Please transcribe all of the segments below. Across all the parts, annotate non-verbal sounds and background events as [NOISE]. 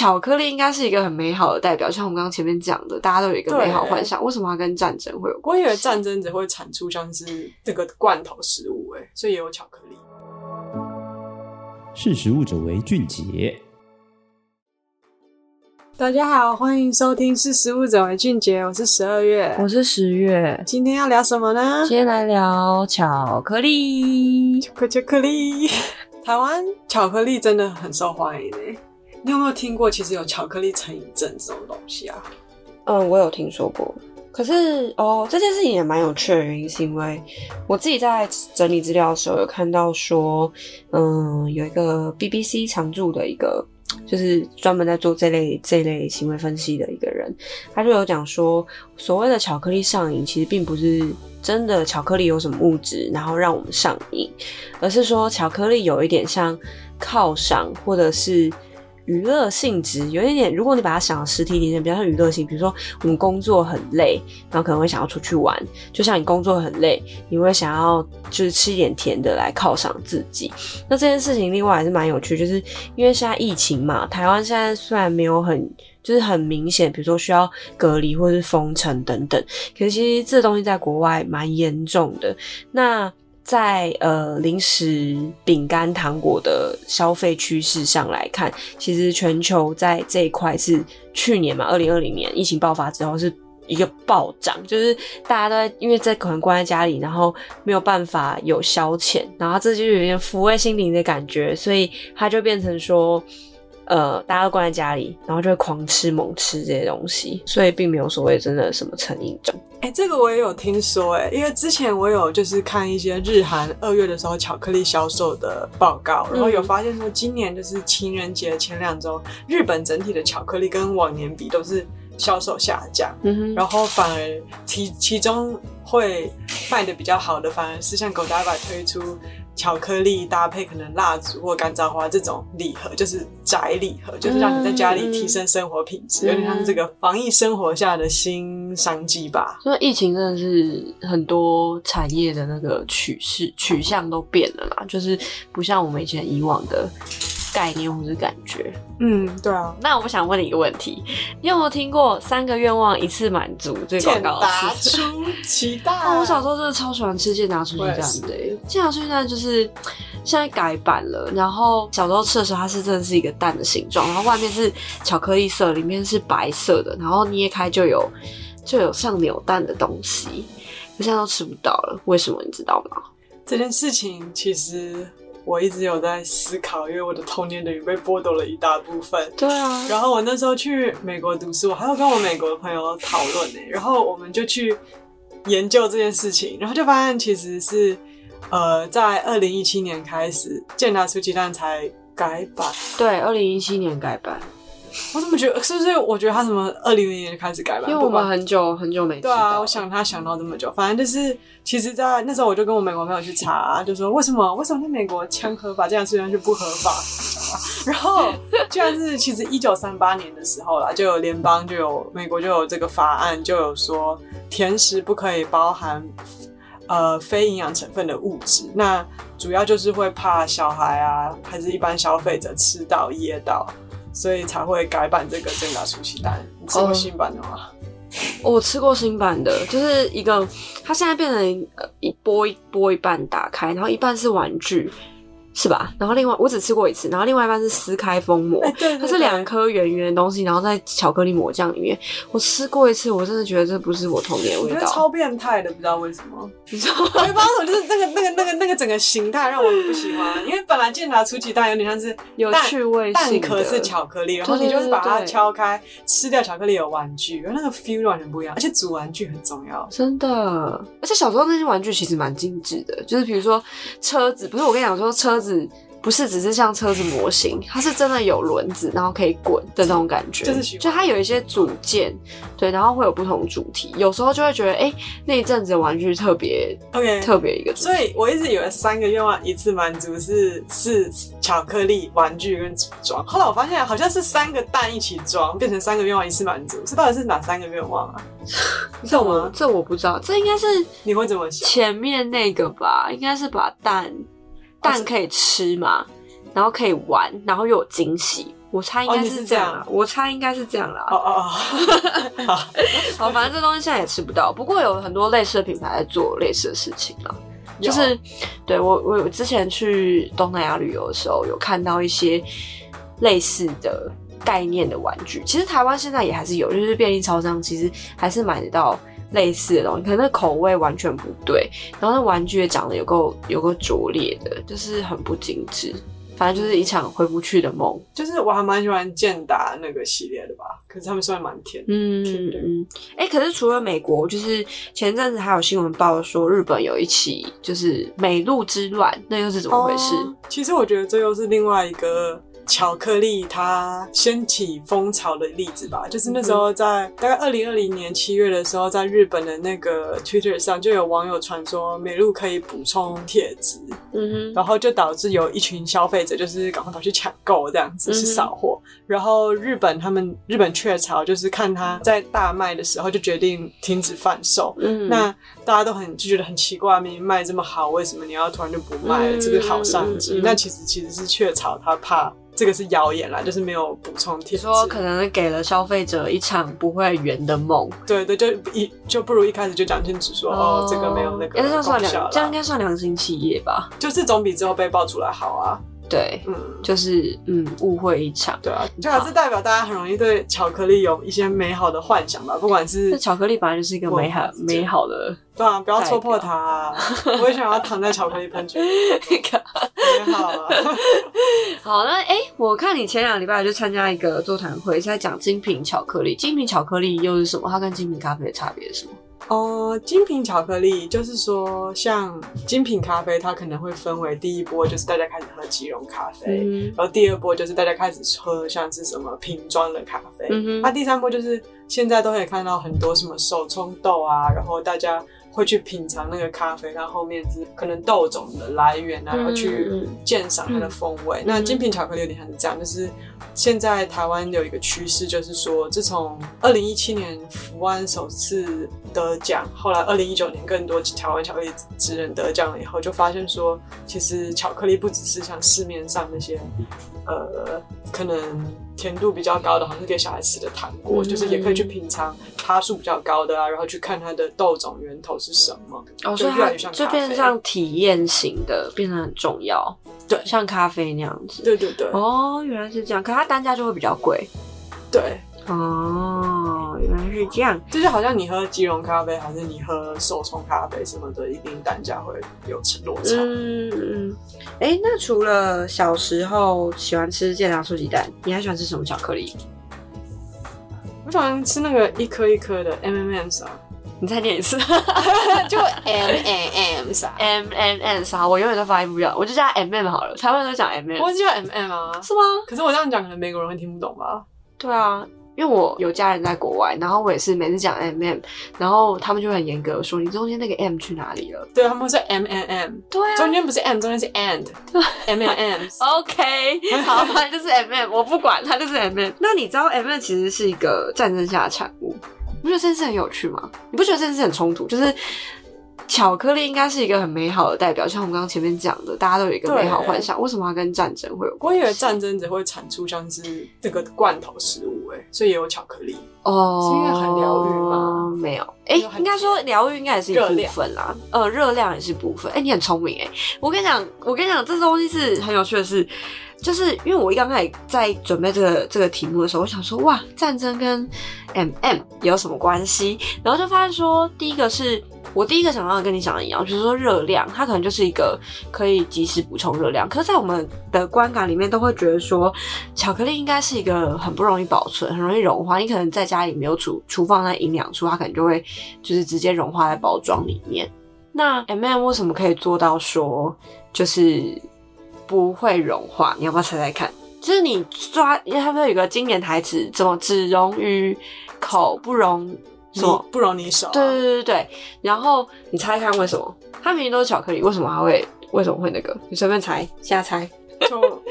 巧克力应该是一个很美好的代表，像我们刚刚前面讲的，大家都有一个美好幻想。为什么它跟战争会有？我以为战争只会产出像是这个罐头食物，哎，所以也有巧克力。识食物者为俊杰。大家好，欢迎收听《识食物者为俊杰》，我是十二月，我是十月。今天要聊什么呢？今天来聊巧克力，巧克巧克力。台湾巧克力真的很受欢迎诶，你有没有听过？其实有巧克力成瘾症这种东西啊？嗯，我有听说过。可是哦，这件事情也蛮有趣的，原因是因为我自己在整理资料的时候有看到说，嗯，有一个 BBC 常驻的一个，就是专门在做这类这类行为分析的一个人，他就有讲说，所谓的巧克力上瘾，其实并不是。真的巧克力有什么物质，然后让我们上瘾，而是说巧克力有一点像犒赏或者是娱乐性质，有一点。如果你把它想实体一点，比较像娱乐性，比如说我们工作很累，然后可能会想要出去玩，就像你工作很累，你会想要就是吃一点甜的来犒赏自己。那这件事情另外还是蛮有趣，就是因为现在疫情嘛，台湾现在虽然没有很。就是很明显，比如说需要隔离或是封城等等。可是其实这东西在国外蛮严重的。那在呃零食、饼干、糖果的消费趋势上来看，其实全球在这一块是去年嘛，二零二零年疫情爆发之后是一个暴涨，就是大家都在因为在可能关在家里，然后没有办法有消遣，然后这就有点抚慰心灵的感觉，所以它就变成说。呃，大家都关在家里，然后就会狂吃猛吃这些东西，所以并没有所谓真的什么成瘾症。哎、欸，这个我也有听说，哎，因为之前我有就是看一些日韩二月的时候巧克力销售的报告，然后有发现说今年就是情人节前两周，日本整体的巧克力跟往年比都是销售下降，然后反而其其中会卖的比较好的，反而是像 Godiva 推出。巧克力搭配可能蜡烛或干燥花这种礼盒，就是宅礼盒，就是让你在家里提升生活品质，嗯、有点像是这个防疫生活下的新商机吧。所以疫情真的是很多产业的那个趋势取向都变了啦，就是不像我们以前以往的。概念或是感觉，嗯，对啊。那我想问你一个问题，你有没有听过三个愿望一次满足这个广告达 [LAUGHS] 出奇蛋。哦，我小时候真的超喜欢吃健达出奇蛋的。健达出奇蛋就是现在改版了，然后小时候吃的时候，它是真的是一个蛋的形状，然后外面是巧克力色，里面是白色的，然后捏开就有就有像扭蛋的东西。可现在都吃不到了，为什么你知道吗？这件事情其实。我一直有在思考，因为我的童年等于被剥夺了一大部分。对啊。然后我那时候去美国读书，我还要跟我美国的朋友讨论呢。然后我们就去研究这件事情，然后就发现其实是，呃，在二零一七年开始，健达出鸡蛋才改版。对，二零一七年改版。我怎么觉得是不是？我觉得他什么二零零年就开始改版，因为我们很久很久没吃。对啊，我想他想到这么久，反正就是，其实，在那时候我就跟我美国朋友去查，就说为什么为什么在美国枪合法，这样虽然是不合法，[LAUGHS] 然后居然是其实一九三八年的时候啦，就有联邦就有美国就有这个法案，就有说甜食不可以包含呃非营养成分的物质，那主要就是会怕小孩啊，还是一般消费者吃到噎到。所以才会改版这个健达出奇蛋。你吃过新版的吗？我吃过新版的，就是一个，它现在变成一波一波一半打开，然后一半是玩具。是吧？然后另外我只吃过一次，然后另外一半是撕开封膜，欸、对对对，它是两颗圆圆的东西，然后在巧克力抹酱里面。我吃过一次，我真的觉得这不是我童年味道，我觉得超变态的，不知道为什么。你知道吗？我也不知道什么，就是那个那个那个那个整个形态让我很不喜欢。因为本来健达出奇蛋有点像是有趣味性，蛋壳是巧克力，然后你就是把它敲开，吃掉巧克力有玩具，然后那个 feel 完全不一样。而且组玩具很重要，真的。而且小时候那些玩具其实蛮精致的，就是比如说车子，不是我跟你讲说车子。不是只是像车子模型，它是真的有轮子，然后可以滚的那种感觉。就是就它有一些组件，对，然后会有不同主题。有时候就会觉得，哎、欸，那一阵子玩具特别，OK，特别一个。所以我一直以为三个愿望一次满足是是巧克力、玩具跟组装。后来我发现好像是三个蛋一起装，变成三个愿望一次满足。这到底是哪三个愿望啊？[LAUGHS] 这我这我不知道，这应该是你会怎么想？前面那个吧，应该是把蛋。蛋可以吃嘛，然后可以玩，然后又有惊喜，我猜应该是这样啦，哦、我猜应该是这样啦。哦哦哦，好，[LAUGHS] 好，反正这东西现在也吃不到，不过有很多类似的品牌在做类似的事情啦。就是对我，我之前去东南亚旅游的时候，有看到一些类似的概念的玩具。其实台湾现在也还是有，就是便利超商其实还是买得到类似的东西，可能那口味完全不对，然后那玩具也长得有够有够拙劣的，就是很不精致。反正就是一场回不去的梦。就是我还蛮喜欢健达那个系列的吧，可是他们虽然蛮甜，嗯嗯，哎、欸，可是除了美国，就是前阵子还有新闻报说日本有一起就是美露之乱，那又是怎么回事？哦，其实我觉得这又是另外一个。巧克力它掀起风潮的例子吧，就是那时候在大概二零二零年七月的时候，在日本的那个 Twitter 上就有网友传说美露可以补充铁质，嗯哼，然后就导致有一群消费者就是赶快跑去抢购这样子，是扫货，然后日本他们日本雀巢就是看它在大卖的时候就决定停止贩售，嗯，那大家都很就觉得很奇怪，明明卖这么好，为什么你要突然就不卖了？这个好商机，那其实其实是雀巢他怕。这个是谣言啦，就是没有补充铁质。说可能给了消费者一场不会圆的梦。对对，就一就不如一开始就讲清楚说，哦，哦，这个没有那个。这样算两，这样应该算良心企业吧？就是总比之后被爆出来好啊。对，嗯，就是嗯，误会一场。对啊，就还是代表大家很容易对巧克力有一些美好的幻想吧，不管是。巧克力本来就是一个美好美好的。对啊，不要戳破它啊。我也想要躺在巧克力喷泉。[LAUGHS] 美好啊。[LAUGHS] 好，那哎、欸，我看你前两个礼拜就参加一个座谈会，是在讲精品巧克力。精品巧克力又是什么？它跟精品咖啡的差别是什么？哦、呃，精品巧克力就是说，像精品咖啡，它可能会分为第一波就是大家开始喝即溶咖啡，嗯、然后第二波就是大家开始喝像是什么瓶装的咖啡，那、嗯啊、第三波就是现在都可以看到很多什么手冲豆啊，然后大家会去品尝那个咖啡，它后面是可能豆种的来源啊，然后去鉴赏它的风味。嗯、那精品巧克力有点像是这样，就是。现在台湾有一个趋势，就是说，自从二零一七年福安首次得奖，后来二零一九年更多台湾巧克力职人得奖了以后，就发现说，其实巧克力不只是像市面上那些，呃，可能甜度比较高的，好像是给小孩吃的糖果，嗯、就是也可以去品尝它数比较高的啊，然后去看它的豆种源头是什么，哦，所以它就变成像体验型的，变得很重要。对，像咖啡那样子。对对对。哦，原来是这样，可它单价就会比较贵。对。哦，原来是这样。就是好像你喝即溶咖啡，还是你喝手冲咖啡什么的，一定单价会有落差。嗯嗯。哎、欸，那除了小时候喜欢吃健达酥鸡蛋，你还喜欢吃什么巧克力？我喜欢吃那个一颗一颗的 M&M's 啊。你再念一次，就 M M M 啥？M M M 啥？我永远都发音不了，我就叫 M M 好了。台湾都讲 M M，我就叫 M M 啊，是吗？可是我这样讲，可能美国人会听不懂吧？对啊，因为我有家人在国外，然后我也是每次讲 M M，然后他们就很严格说，你中间那个 M 去哪里了？对，他们会说 M M M，对啊，中间不是 M，中间是 And，M [LAUGHS] M M。[LAUGHS] OK，好，反正就是 M M，我不管，它就是 M M。那你知道 M M 其实是一个战争下的产物？你不觉得这件事很有趣吗？你不觉得这件事很冲突？就是巧克力应该是一个很美好的代表，像我们刚刚前面讲的，大家都有一个美好幻想。为什么要跟战争会有关系？我以为战争只会产出像是这个罐头食物，哎，所以也有巧克力哦，是因为很疗愈吗？没有，哎、欸，应该说疗愈应该也是一部分啦，量呃，热量也是部分。哎、欸，你很聪明，哎，我跟你讲，我跟你讲，这东西是很有趣的是。就是因为我一刚开始在准备这个这个题目的时候，我想说哇，战争跟 MM 有什么关系？然后就发现说，第一个是我第一个想到跟你讲的一样，就是说热量，它可能就是一个可以及时补充热量。可是，在我们的观感里面，都会觉得说，巧克力应该是一个很不容易保存、很容易融化。你可能在家里没有储储放在营养处，它可能就会就是直接融化在包装里面。那 MM 为什么可以做到说，就是？不会融化，你要不要猜猜看？就是你抓，因为他们有一个经典台词，怎么只溶于口，不溶什么？不溶你手啊。对对对对，然后你猜看为什么？它明明都是巧克力，为什么它会？为什么会那个？你随便猜，瞎猜。就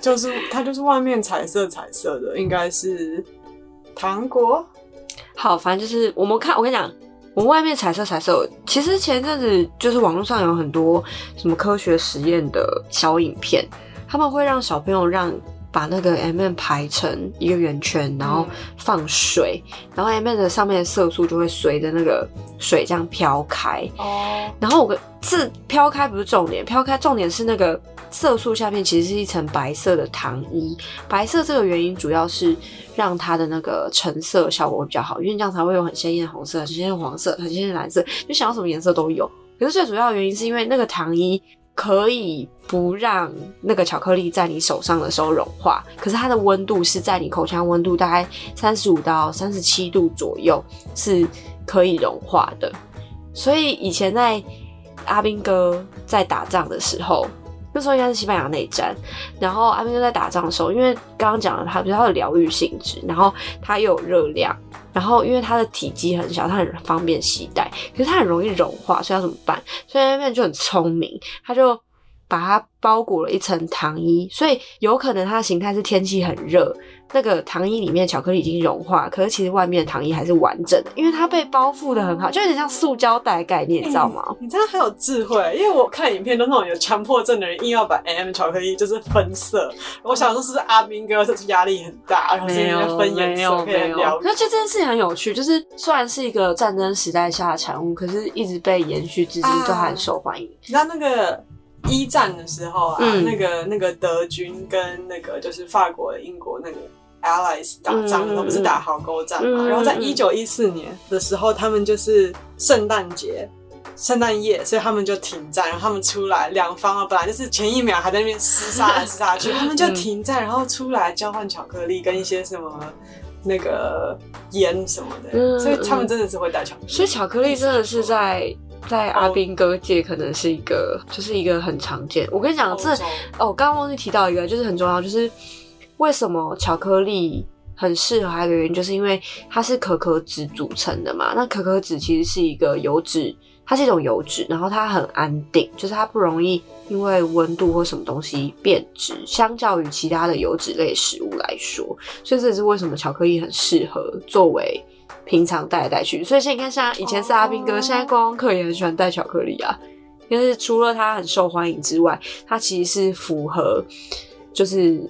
就是它就是外面彩色彩色的，应该是糖果。好，反正就是我们看，我跟你讲。我们外面彩色彩色，其实前阵子就是网络上有很多什么科学实验的小影片，他们会让小朋友让把那个 M&M 排成一个圆圈，然后放水，嗯、然后 M&M 的上面的色素就会随着那个水这样飘开。哦。然后我是飘开不是重点，飘开重点是那个色素下面其实是一层白色的糖衣。白色这个原因主要是让它的那个成色效果会比较好，因为这样才会有很鲜艳的红色、很鲜艳的黄色、很鲜艳的蓝色，就想要什么颜色都有。可是最主要的原因是因为那个糖衣。可以不让那个巧克力在你手上的时候融化，可是它的温度是在你口腔温度大概三十五到三十七度左右是可以融化的。所以以前在阿兵哥在打仗的时候，那时候应该是西班牙内战，然后阿冰就在打仗的时候，因为刚刚讲了它比较有疗愈性质，然后它又有热量。然后，因为它的体积很小，它很方便携带，可是它很容易融化，所以要怎么办？所以阿冰就很聪明，他就把它包裹了一层糖衣，所以有可能它的形态是天气很热。那个糖衣里面巧克力已经融化，可是其实外面的糖衣还是完整的，因为它被包覆的很好，就有点像塑胶袋概念，你知道吗？欸、[LAUGHS] 你真的很有智慧，因为我看影片都那种有强迫症的人硬要把 M 巧克力就是分色，我想说是不是阿明哥是压力很大，然后是因为分颜色可以聊。可是这件事情很有趣，就是虽然是一个战争时代下的产物，可是一直被延续至今，都还很受欢迎。你知道那个一战的时候啊，嗯、那个那个德军跟那个就是法国、英国那个。Allies 打仗的时候不是打壕沟战嘛？嗯、然后在一九一四年的时候，他们就是圣诞节、圣诞夜，所以他们就停战。然后他们出来，两方啊，本来就是前一秒还在那边厮杀来厮杀去，他们就停战，然后出来交换巧克力跟一些什么那个烟什么的。嗯、所以他们真的是会带巧克力。所以巧克力真的是在在阿兵哥界可能是一个，就是一个很常见。我跟你讲，这洲哦，刚刚忘记提到一个，就是很重要，就是。为什么巧克力很适合？还有一个原因就是因为它是可可脂组成的嘛。那可可脂其实是一个油脂，它是一种油脂，然后它很安定，就是它不容易因为温度或什么东西变质。相较于其他的油脂类食物来说，所以这也是为什么巧克力很适合作为平常带来带去。所以现在你看，像以前是阿兵哥，现在观光客也很喜欢带巧克力啊。因为除了它很受欢迎之外，它其实是符合就是。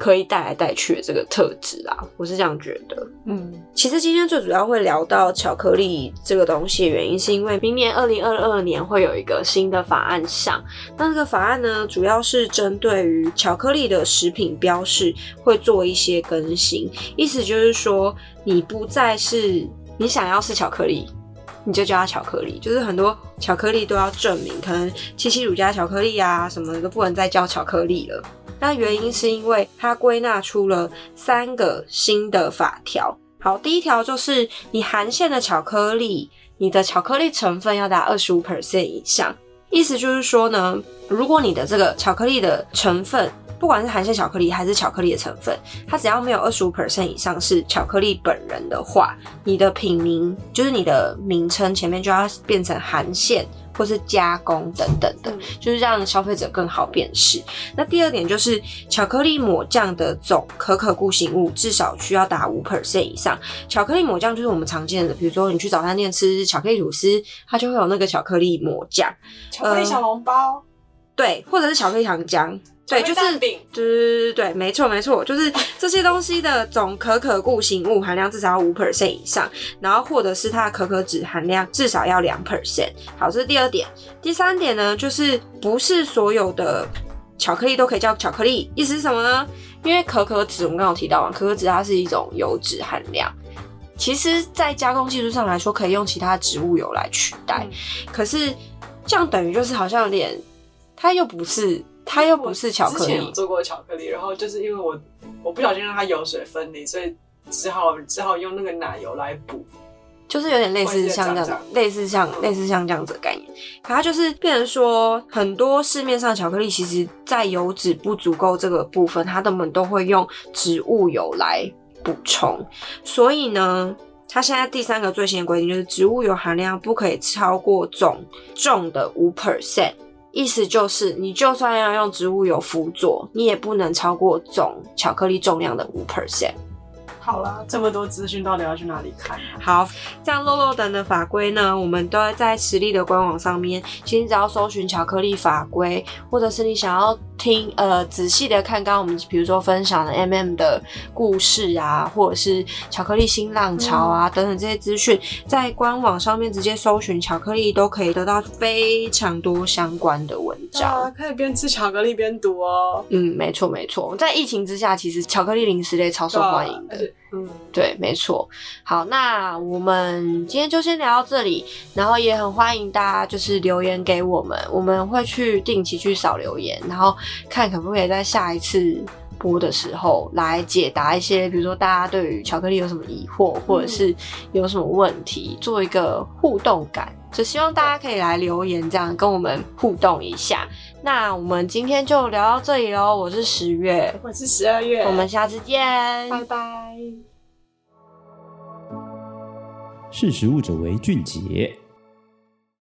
可以带来带去的这个特质啊，我是这样觉得。嗯，其实今天最主要会聊到巧克力这个东西的原因，是因为明年二零二二年会有一个新的法案上。那这个法案呢，主要是针对于巧克力的食品标示会做一些更新，意思就是说，你不再是你想要是巧克力，你就叫它巧克力，就是很多巧克力都要证明，可能七七乳加巧克力啊什么的都不能再叫巧克力了。那原因是因为它归纳出了三个新的法条。好，第一条就是你含馅的巧克力，你的巧克力成分要达二十五 percent 以上。意思就是说呢，如果你的这个巧克力的成分，不管是含馅巧克力还是巧克力的成分，它只要没有二十五 percent 以上是巧克力本人的话，你的品名就是你的名称前面就要变成含馅或是加工等等的，就是让消费者更好辨识。那第二点就是巧克力抹酱的总可可固形物至少需要达五 percent 以上。巧克力抹酱就是我们常见的，比如说你去早餐店吃巧克力吐司，它就会有那个巧克力抹酱，巧克力小笼包。呃对，或者是巧克力糖浆，对，就是，对对对对，没错没错，就是 [LAUGHS] 这些东西的总可可固形物含量至少要五 percent 以上，然后或者是它的可可脂含量至少要两 percent。好，这是第二点。第三点呢，就是不是所有的巧克力都可以叫巧克力，意思是什么呢？因为可可脂我们刚刚有提到啊，可可脂它是一种油脂含量，其实在加工技术上来说，可以用其他植物油来取代，嗯、可是这样等于就是好像有点。它又不是，它又不是巧克力。之前有做过巧克力，然后就是因为我我不小心让它油水分离，所以只好只好用那个奶油来补，就是有点类似像这样，类似像类似像这样子的概念。可它就是变成说，很多市面上巧克力，其实在油脂不足够这个部分，它们都会用植物油来补充。所以呢，它现在第三个最新的规定就是，植物油含量不可以超过总重的五 percent。意思就是，你就算要用植物油辅佐，你也不能超过总巧克力重量的五 percent。好啦，这么多资讯到底要去哪里看啊？好，像漏漏等的法规呢，我们都要在实力的官网上面。其实只要搜寻巧克力法规，或者是你想要听呃仔细的看刚刚我们比如说分享的 MM 的故事啊，或者是巧克力新浪潮啊、嗯、等等这些资讯，在官网上面直接搜寻巧克力都可以得到非常多相关的文章，啊、可以边吃巧克力边读哦。嗯，没错没错，在疫情之下，其实巧克力零食类超受欢迎的。嗯，对，没错。好，那我们今天就先聊到这里，然后也很欢迎大家就是留言给我们，我们会去定期去扫留言，然后看可不可以在下一次播的时候来解答一些，比如说大家对于巧克力有什么疑惑，或者是有什么问题，做一个互动感，就希望大家可以来留言，这样跟我们互动一下。那我们今天就聊到这里喽，我是十月，我是十二月，我们下次见，拜拜。识时务者为俊杰。